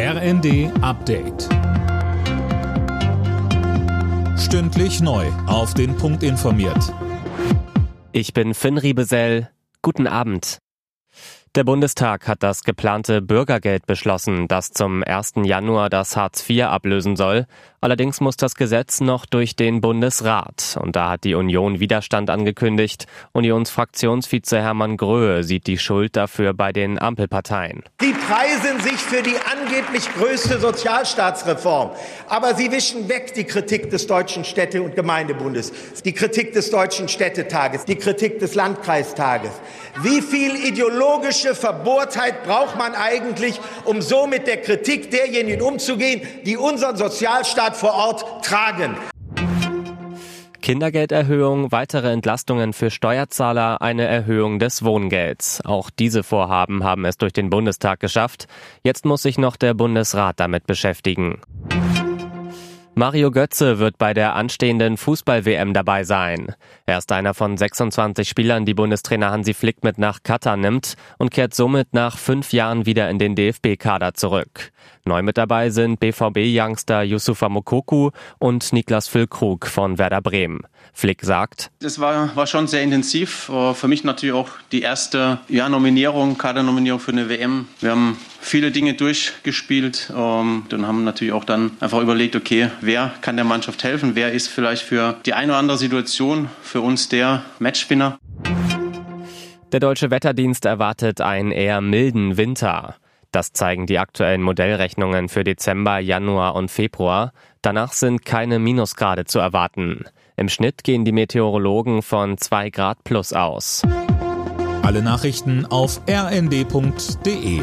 RND Update. Stündlich neu. Auf den Punkt informiert. Ich bin Finn Riebesell. Guten Abend. Der Bundestag hat das geplante Bürgergeld beschlossen, das zum 1. Januar das Hartz IV ablösen soll. Allerdings muss das Gesetz noch durch den Bundesrat. Und da hat die Union Widerstand angekündigt. Unionsfraktionsvize Hermann Gröhe sieht die Schuld dafür bei den Ampelparteien. Sie preisen sich für die angeblich größte Sozialstaatsreform. Aber sie wischen weg die Kritik des Deutschen Städte- und Gemeindebundes, die Kritik des Deutschen Städtetages, die Kritik des Landkreistages. Wie viel ideologische Verbohrtheit braucht man eigentlich, um so mit der Kritik derjenigen umzugehen, die unseren Sozialstaat Staat vor Ort tragen. Kindergelderhöhung, weitere Entlastungen für Steuerzahler, eine Erhöhung des Wohngelds. Auch diese Vorhaben haben es durch den Bundestag geschafft. Jetzt muss sich noch der Bundesrat damit beschäftigen. Mario Götze wird bei der anstehenden Fußball-WM dabei sein. Er ist einer von 26 Spielern, die Bundestrainer Hansi Flick mit nach Katar nimmt und kehrt somit nach fünf Jahren wieder in den DFB-Kader zurück. Neu mit dabei sind BVB-Youngster Yusufa Mokoku und Niklas Füllkrug von Werder Bremen. Flick sagt, Es war, war schon sehr intensiv. Für mich natürlich auch die erste ja, Nominierung, Kadernominierung für eine WM. Wir haben viele Dinge durchgespielt ähm, und haben natürlich auch dann einfach überlegt, okay, wer kann der Mannschaft helfen? Wer ist vielleicht für die eine oder andere Situation für uns der Matchwinner? Der deutsche Wetterdienst erwartet einen eher milden Winter. Das zeigen die aktuellen Modellrechnungen für Dezember, Januar und Februar. Danach sind keine Minusgrade zu erwarten. Im Schnitt gehen die Meteorologen von 2 Grad plus aus. Alle Nachrichten auf rnd.de